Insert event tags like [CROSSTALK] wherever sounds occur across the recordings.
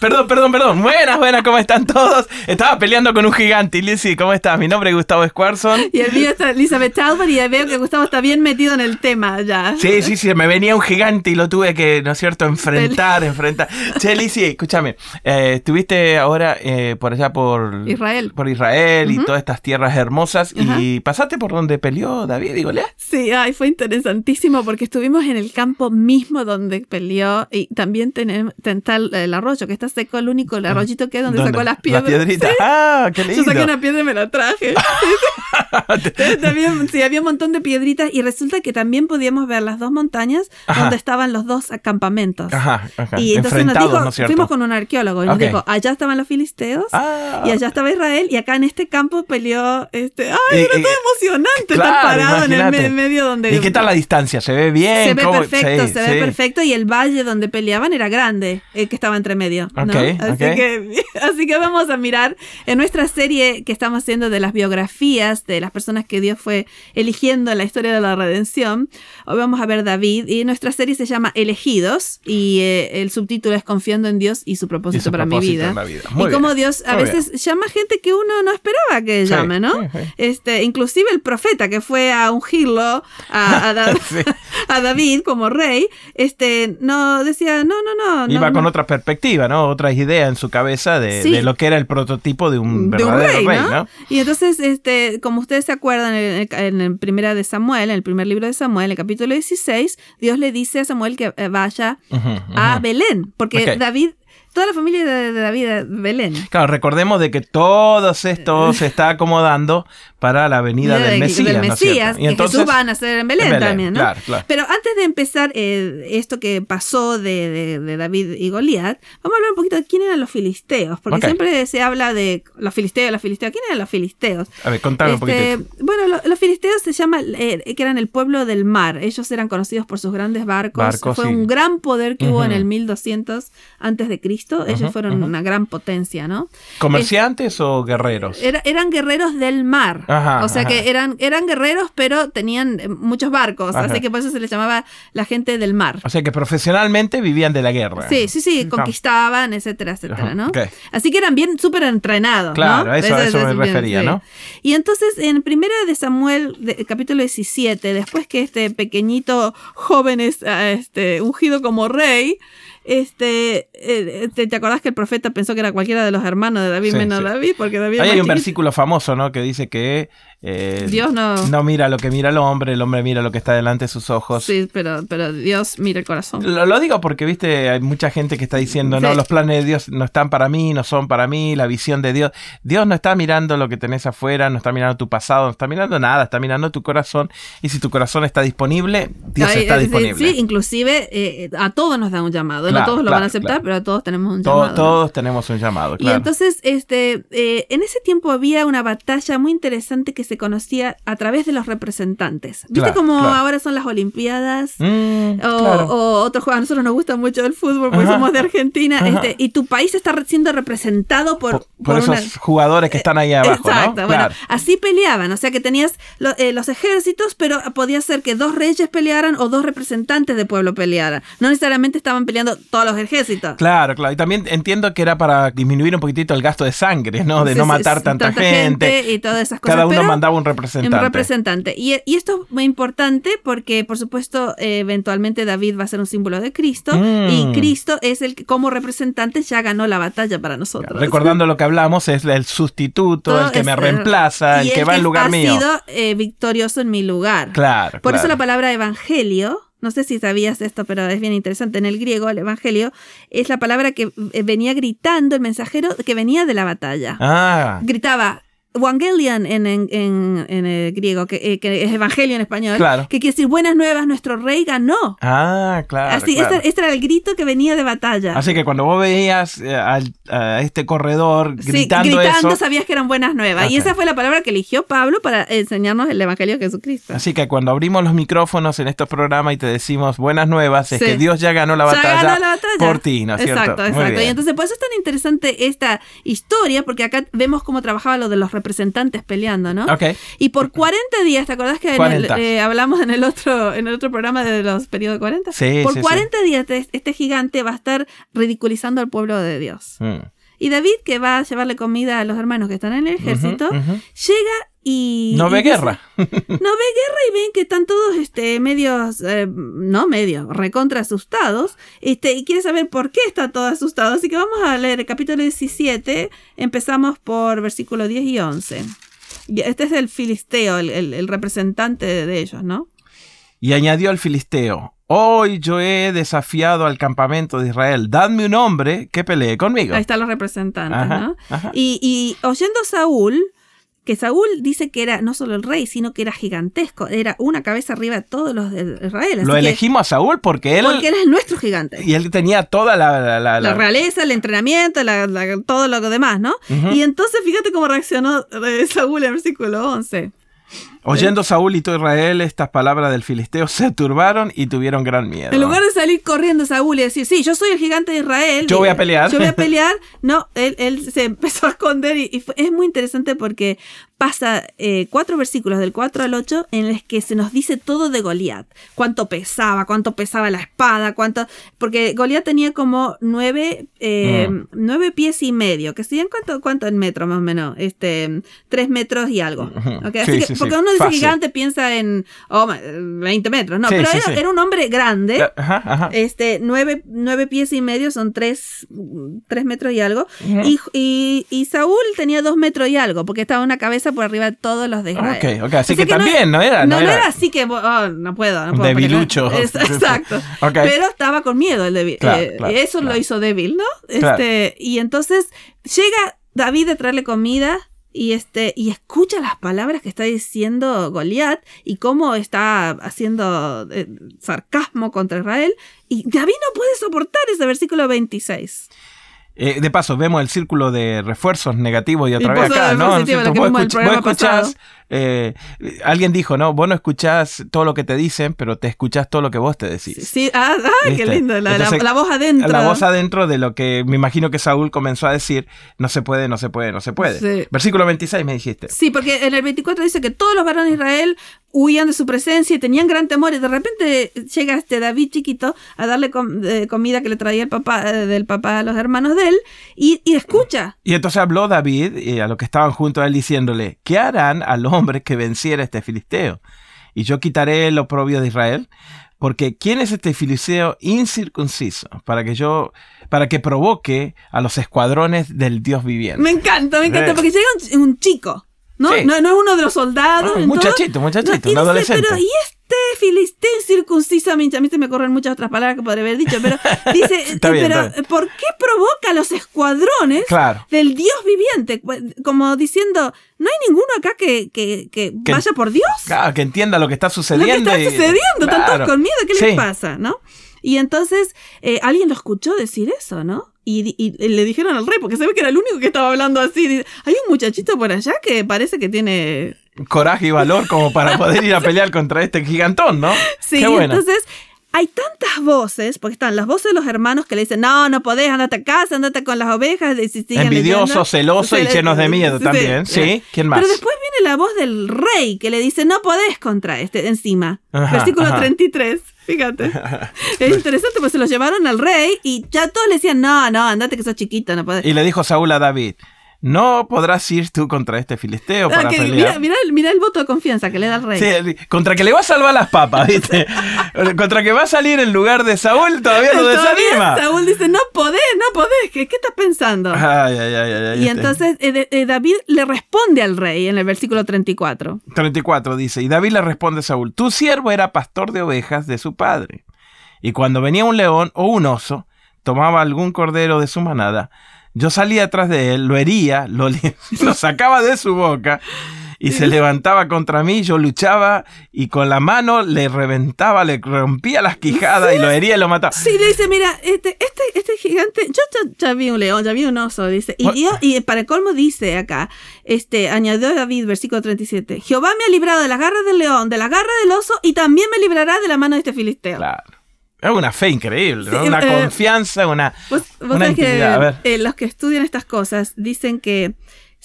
Perdón, perdón, perdón. Buenas, buenas, ¿cómo están todos? Estaba peleando con un gigante. Lizzy, ¿cómo estás? Mi nombre es Gustavo Squarson. Y el mío está Elizabeth Talbot y veo que Gustavo está bien metido en el tema ya. Sí, sí, sí. Me venía un gigante y lo tuve que, ¿no es cierto?, enfrentar, enfrentar. Che, Lizzy, escúchame. Eh, estuviste ahora eh, por allá por Israel. Por Israel y todas estas tierras hermosas. Y pasaste por donde peleó David y Goliat. Sí, ay, fue interesantísimo porque estuvimos en el campo mismo donde peleó y también tenemos el arroyo que está seco, el único el arroyito que es donde sacó las piedras. Las piedritas. Ah, qué lindo. Yo saqué una piedra y me la traje. [LAUGHS] también, sí, había un montón de piedritas y resulta que también podíamos ver las dos montañas donde estaban los dos campamentos. Ajá, ajá. Y entonces nos dijo, fuimos con un arqueólogo y nos dijo, allá estaban los filisteos ah. y allá estaba Israel y acá en este campo peleó este, ay, era todo emocionante estar parado en el medio donde ¿Y qué tal la distancia? ¿Se ve bien? Se ve perfecto, se ve perfecto y el valle donde peleaban era grande, el que estaba entre medio. ¿No? así, Que, [LAUGHS] así que vamos a mirar en nuestra serie que estamos haciendo de las biografías de las personas que Dios fue eligiendo en la historia de la redención. Hoy vamos a ver David y nuestra serie se llama Elegidos y eh, el subtítulo es Confiando en Dios y su propósito, para mi vida. y como Dios a veces llama gente que uno no esperaba que llame, ¿no? Este, inclusive el profeta que fue a ungirlo a, [LAUGHS] [LAUGHS] a, David como rey, este, no decía, no, no, no. Iba con otra perspectiva, ¿no? Otras ideas en su cabeza de, lo que era el prototipo de un verdadero rey, ¿no? Y entonces, este, como ustedes se acuerdan, en el, primera de Samuel, en el primer libro de Samuel, en el capítulo 16, Dios le dice a Samuel que eh, vaya a Belén, porque David toda la familia de, David Belén. Claro, recordemos de que todo esto [LAUGHS] se está acomodando para la venida del Mesías. Del Mesías, y entonces, Jesús va a nacer en Belén, también, ¿no? Claro, claro. Pero antes de empezar eh, esto que pasó de, David y Goliat, vamos a hablar un poquito de quién eran los filisteos, porque siempre se habla de los filisteos, los filisteos. ¿Quién eran los filisteos? A ver, contame un poquito. Este, bueno, los filisteos se llaman, eh, que eran el pueblo del mar. Ellos eran conocidos por sus grandes barcos. Fue un gran poder que hubo en el 1200 antes de Cristo ellos fueron una gran potencia, ¿no? ¿Comerciantes o guerreros? eran guerreros del mar. o sea que eran, eran guerreros, pero tenían eh, muchos barcos. Así que por eso se les llamaba la gente del mar. O sea que profesionalmente vivían de la guerra. Sí, sí, sí, conquistaban, etcétera, etcétera, ¿no? Así que eran bien súper entrenados. Claro, eso, a eso, me refería, ¿no? Y entonces en primera de Samuel, capítulo 17, después que este pequeñito joven es ah, este, ungido como rey, este, eh, ¿te, ¿te, acordás que el profeta pensó que era cualquiera de los hermanos de David menos David? Porque David hay un versículo famoso, ¿no? Que dice que eh, Dios no... no mira lo que mira el hombre, el hombre mira lo que está delante de sus ojos. Sí, pero, pero Dios mira el corazón. Lo, digo porque, viste, hay mucha gente que está diciendo, no, los planes de Dios no están para mí, no son para mí, la visión de Dios. Dios no está mirando lo que tenés afuera, no está mirando tu pasado, no está mirando nada, está mirando tu corazón. Y si tu corazón está disponible, Dios está disponible. Sí, inclusive eh, a todos nos da un llamado. No todos lo van a aceptar, pero a todos tenemos un llamado. Todos tenemos un llamado, Y entonces, este, eh, en ese tiempo había una batalla muy interesante que se conocía a través de los representantes. ¿Viste cómo ahora son las Olimpiadas? Mm, o, otros juegos. A nosotros nos gusta mucho el fútbol porque somos de Argentina. Este, y tu país está siendo representado por, por, esos jugadores que están ahí abajo. Exacto. Bueno, así peleaban. O sea que tenías eh, los ejércitos, pero podía ser que dos reyes pelearan o dos representantes de pueblo pelearan. No necesariamente estaban peleando todos los ejércitos. Claro, claro. Y también entiendo que era para disminuir un poquitito el gasto de sangre, ¿no? De no matar tanta, gente. Y todas esas cosas. Cada uno mandaba un representante representante. Y, esto es muy importante porque, por supuesto, eventualmente David va a ser un símbolo de Cristo y mm. Cristo es el que como representante ya ganó la batalla para nosotros. Recordando lo que hablamos, es el sustituto, el que me reemplaza, el, que va en lugar mío. Ha sido eh, victorioso en mi lugar. Claro. Por eso la palabra evangelio no sé si sabías esto, pero es bien interesante. En el griego, el evangelio es la palabra que eh, venía gritando el mensajero que venía de la batalla. Ah. Gritaba, Evangelion en, en, el griego, que, es evangelio en español, que quiere decir buenas nuevas, nuestro rey ganó. Ah, claro. Así, Este, era el grito que venía de batalla. Así que cuando vos veías a este corredor gritando, gritando sabías que eran buenas nuevas. Y esa fue la palabra que eligió Pablo para enseñarnos el evangelio de Jesucristo. Así que cuando abrimos los micrófonos en estos programas y te decimos buenas nuevas, es que Dios ya ganó la batalla, por ti, ¿no es cierto? Exacto, exacto. Y entonces, por eso es tan interesante esta historia, porque acá vemos cómo trabajaba lo de los representantes peleando, ¿no? Ok. Y por 40 días, ¿te acordás que eh, hablamos en el otro en el otro programa de los periodos de 40? Sí, Por 40 días este gigante va a estar ridiculizando al pueblo de Dios. Mm. Y David, que va a llevarle comida a los hermanos que están en el ejército, llega y... No ve guerra. [LAUGHS] no ve guerra y ven que están todos este, medios, eh, no medios, recontra asustados. Este, y quiere saber por qué está todo asustado. Así que vamos a leer el capítulo 17. Empezamos por versículo 10 y 11. Este es el filisteo, el representante de ellos, ¿no? Y añadió al filisteo, Hoy yo he desafiado al campamento de Israel. Dadme un hombre que pelee conmigo. Ahí están los representantes, ¿no? Y, oyendo Saúl, que Saúl dice que era no solo el rey, sino que era gigantesco, era una cabeza arriba de todos los de Israel. Lo elegimos a Saúl porque él... Porque él es nuestro gigante. Y él tenía toda la... La, realeza, el entrenamiento, todo lo demás, ¿no? Y entonces fíjate cómo reaccionó eh, Saúl en el versículo 11. Oyendo Saúl y todo Israel estas palabras del filisteo, se turbaron y tuvieron gran miedo. En lugar de salir corriendo Saúl y decir, sí, yo soy el gigante de Israel. Yo voy a pelear. Yo voy a [LAUGHS] pelear. No, él, él se [LAUGHS] empezó a esconder y, es muy interesante porque pasa eh, cuatro versículos del 4 al 8 en los que se nos dice todo de Goliat. Cuánto pesaba, cuánto pesaba la espada, cuánto... Porque Goliat tenía como nueve, eh, mm. nueve pies y medio, que serían cuánto, cuánto en metro más o menos, este, tres metros y algo. Así que, porque uno dice gigante piensa en oh, 20 metros, no, pero era, un hombre grande, este, nueve, nueve, pies y medio son tres, tres metros y algo, y, y, Saúl tenía dos metros y algo, porque estaba una cabeza por arriba de todos los de Israel. Ok, ok, así, que, también no, era. No, era, así que, oh, no puedo. No puedo Debilucho. [LAUGHS] exacto. [LAUGHS] Pero estaba con miedo el débil. Eh, eso lo hizo débil, ¿no? Este, y entonces llega David a traerle comida y este y escucha las palabras que está diciendo Goliat y cómo está haciendo eh, sarcasmo contra Israel y David no puede soportar ese versículo 26. Eh, de paso, vemos el círculo de refuerzos negativos y otra vez acá, ¿no? escuchás, eh, alguien dijo, ¿no? Vos no escuchás todo lo que te dicen, pero te escuchás todo lo que vos te decís. Sí, ah, ah qué lindo, la, voz adentro. La voz adentro de lo que me imagino que Saúl comenzó a decir, no se puede, no se puede, no se puede. Versículo 26 me dijiste. Sí, porque en el 24 dice que todos los varones de Israel huían de su presencia y tenían gran temor y de repente llega este David chiquito a darle comida que le traía el papá eh, del papá a los hermanos de él y, escucha. Y entonces habló David y a los que estaban junto a él diciéndole, ¿qué harán al hombre que venciera este filisteo? Y yo quitaré el oprobio de Israel. Porque ¿quién es este filisteo incircunciso? Para que yo, para que provoque a los escuadrones del Dios viviente. Me encanta, me encanta, porque llega un chico ¿no? No, no, es uno de los soldados. Ah, muchachito, muchachito, un adolescente. pero, ¿y este filisteo circunciso? A mí, se me corren muchas otras palabras que podría haber dicho, pero [LAUGHS] dice, pero ¿por qué provoca los escuadrones del Dios viviente? Como diciendo, no hay ninguno acá que, que, que, vaya por Dios. Claro, que entienda lo que está sucediendo. Lo que está sucediendo, están todos con miedo, ¿qué les pasa? ¿no? Y entonces eh, alguien lo escuchó decir eso, ¿no? Y, le dijeron al rey, porque se ve que era el único que estaba hablando así. Hay un muchachito por allá que parece que tiene... Coraje y valor como para poder ir a pelear contra este gigantón, ¿no? Sí, entonces hay tantas voces, porque están las voces de los hermanos que le dicen, no, no podés, andate a casa, andate con las ovejas. Envidiosos, celosos y llenos de miedo también, ¿sí? ¿Quién más? Pero después viene la voz del rey que le dice, no podés contra este encima. Versículo 33. Fíjate. [LAUGHS] es interesante, pues se lo llevaron al rey y ya todos le decían, no, no, andate que sos chiquito, no podés. Y le dijo Saúl a David, no podrás ir tú contra este filisteo para pelear. Mira, mira, el voto de confianza que le da el rey. Sí, contra que le va a salvar las papas, [LAUGHS] ¿viste? contra que va a salir en lugar de Saúl, todavía lo [LAUGHS] desanima. Saúl dice, no podés, no podés, ¿qué, qué estás pensando? Ay, ay, ay, y entonces eh, eh, David le responde al rey en el versículo 34. 34 dice, y David le responde a Saúl, tu siervo era pastor de ovejas de su padre. Y cuando venía un león o un oso, tomaba algún cordero de su manada, yo salía atrás de él, lo hería, lo, [LAUGHS] lo sacaba de su boca y se levantaba contra mí, yo luchaba y con la mano le reventaba, le rompía las quijadas y lo hería y lo mataba. Sí, le dice, mira, este, este, este gigante, yo ya, vi un león, ya vi un oso, dice. Y, Dios, y para el colmo dice acá, este, añadió David, versículo 37, Jehová me ha librado de la garra del león, de la garra del oso y también me librará de la mano de este filisteo. Claro. Es una fe increíble, una eh, confianza, una, una intimidad. Que, eh, los que estudian estas cosas dicen que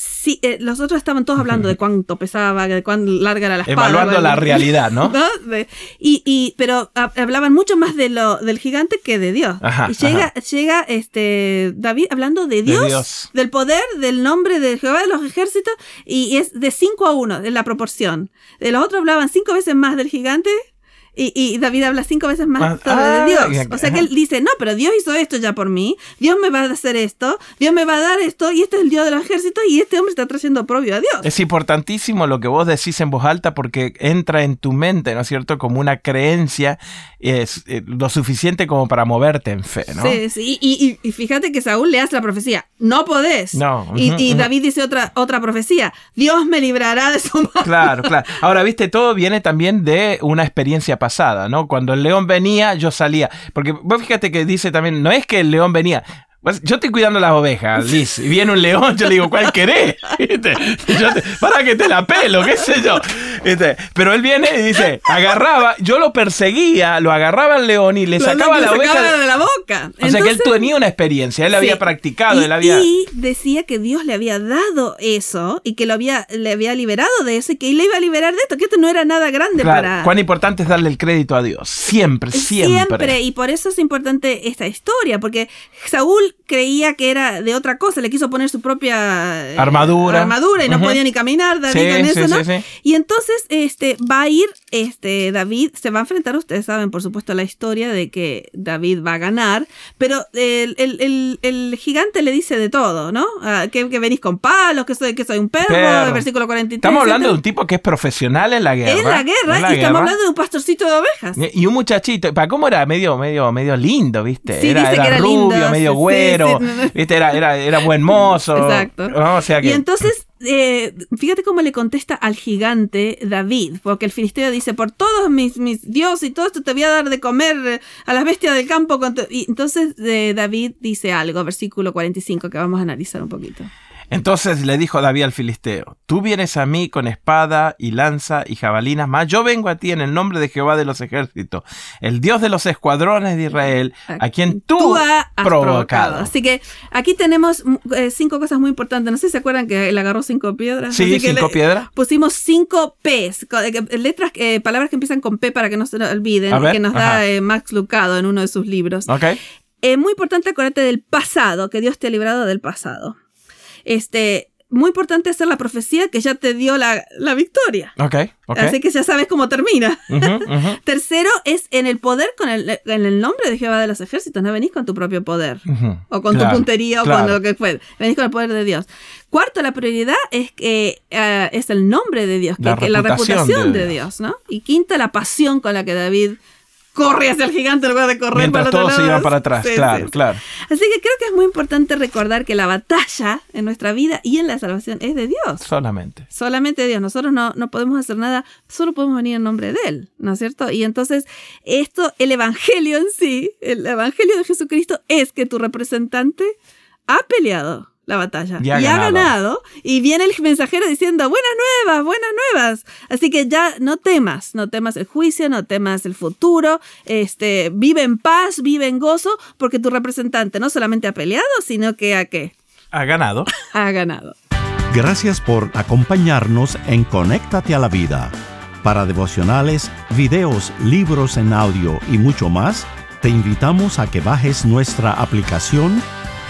Sí, eh, los otros estaban todos hablando de [LAUGHS] cuánto pesaba, de cuán larga era la espada. Evaluando la realidad, ¿no? [LAUGHS] y, y, pero hablaban mucho más de lo, del gigante que de Dios. y llega, llega este David hablando de Dios, del poder, del nombre de Jehová de los ejércitos, y es de 5 a 1 en la proporción. De los otros hablaban cinco veces más del gigante y, David habla cinco veces más de ah, Dios. O sea que él dice, no, pero Dios hizo esto ya por mí, Dios me va a hacer esto, Dios me va a dar esto, y este es el Dios del ejército, y este hombre está trayendo propio a Dios. Es importantísimo lo que vos decís en voz alta porque entra en tu mente, ¿no es cierto? Como una creencia, es eh, lo suficiente como para moverte en fe, ¿no? Sí, sí, y, fíjate que Saúl le hace la profecía, no podés. No. y, David dice otra, otra profecía, Dios me librará de su mano. Claro, claro. Ahora, viste, todo viene también de una experiencia pasada, ¿no? Cuando el león venía, yo salía. Porque vos fíjate que dice también, no es que el león venía, yo estoy cuidando las ovejas, Liz, y viene un león, yo le digo, ¿cuál querés? [LAUGHS] para que te la pelo, qué sé yo. Pero él viene y dice, agarraba, yo lo perseguía, lo agarraba al león y le sacaba la oveja de la boca. o sea que él tenía una experiencia, él había practicado, y, él había... Y decía que Dios le había dado eso y que lo había, le había liberado de eso y que él le iba a liberar de esto, que esto no era nada grande para... Cuán importante es darle el crédito a Dios, siempre, siempre. Siempre, y por eso es importante esta historia, porque Saúl creía que era de otra cosa, le quiso poner su propia eh, armadura, armadura y no podía ni caminar David eso, ¿no? y entonces este va a ir este David se va a enfrentar, ustedes saben por supuesto la historia de que David va a ganar, pero el, gigante le dice de todo, ¿no? Ah, que, venís con palos, que soy que soy un perro, versículo 43. Estamos hablando de un tipo que es profesional en la guerra. En la guerra, y estamos hablando de un pastorcito de ovejas. Y, un muchachito, ¿para cómo era? Medio medio medio lindo, ¿viste? era, rubio, medio güero, Era, era, buen mozo. [LAUGHS] Exacto. Y entonces, eh, fíjate cómo le contesta al gigante David, porque el filisteo dice, por todos mis, mis dioses y todo esto te voy a dar de comer a las bestias del campo. Y entonces eh, David dice algo, versículo 45, que vamos a analizar un poquito. Entonces le dijo David al filisteo, tú vienes a mí con espada y lanza y jabalinas, mas yo vengo a ti en el nombre de Jehová de los ejércitos, el Dios de los escuadrones de Israel, a quien tú, has provocado. Así que aquí tenemos eh, cinco cosas muy importantes. No sé si se acuerdan que él agarró cinco piedras. Sí, cinco piedras. Pusimos cinco P's, eh, letras, eh, palabras que empiezan con P para que no se olviden, que nos da Max Lucado en uno de sus libros. Es muy importante acordarte del pasado, que Dios te ha librado del pasado. Este, muy importante hacer la profecía que ya te dio la, victoria. Ok, Así que ya sabes cómo termina. [LAUGHS] Tercero es en el poder con el, en el nombre de Jehová de los ejércitos. No venís con tu propio poder. O con tu puntería o con lo que fue. Venís con el poder de Dios. Cuarto, la prioridad es que eh, es el nombre de Dios, que la, la reputación de, Dios, ¿no? Y quinta, la pasión con la que David corre hacia el gigante en lugar de correr Mientras para todos se para atrás, claro, claro. Así que creo que es muy importante recordar que la batalla en nuestra vida y en la salvación es de Dios. Solamente. Solamente de Dios. Nosotros no, no podemos hacer nada, solo podemos venir en nombre de Él, ¿no es cierto? Y entonces, esto, el Evangelio en sí, el Evangelio de Jesucristo es que tu representante ha peleado la batalla. Y ha, ganado. Y viene el mensajero diciendo, buenas nuevas, buenas nuevas. Así que ya no temas, no temas el juicio, no temas el futuro. Este, vive en paz, vive en gozo, porque tu representante no solamente ha peleado, sino que ha qué? Ha ganado. [LAUGHS] ha ganado. Gracias por acompañarnos en Conéctate a la Vida. Para devocionales, videos, libros en audio y mucho más, te invitamos a que bajes nuestra aplicación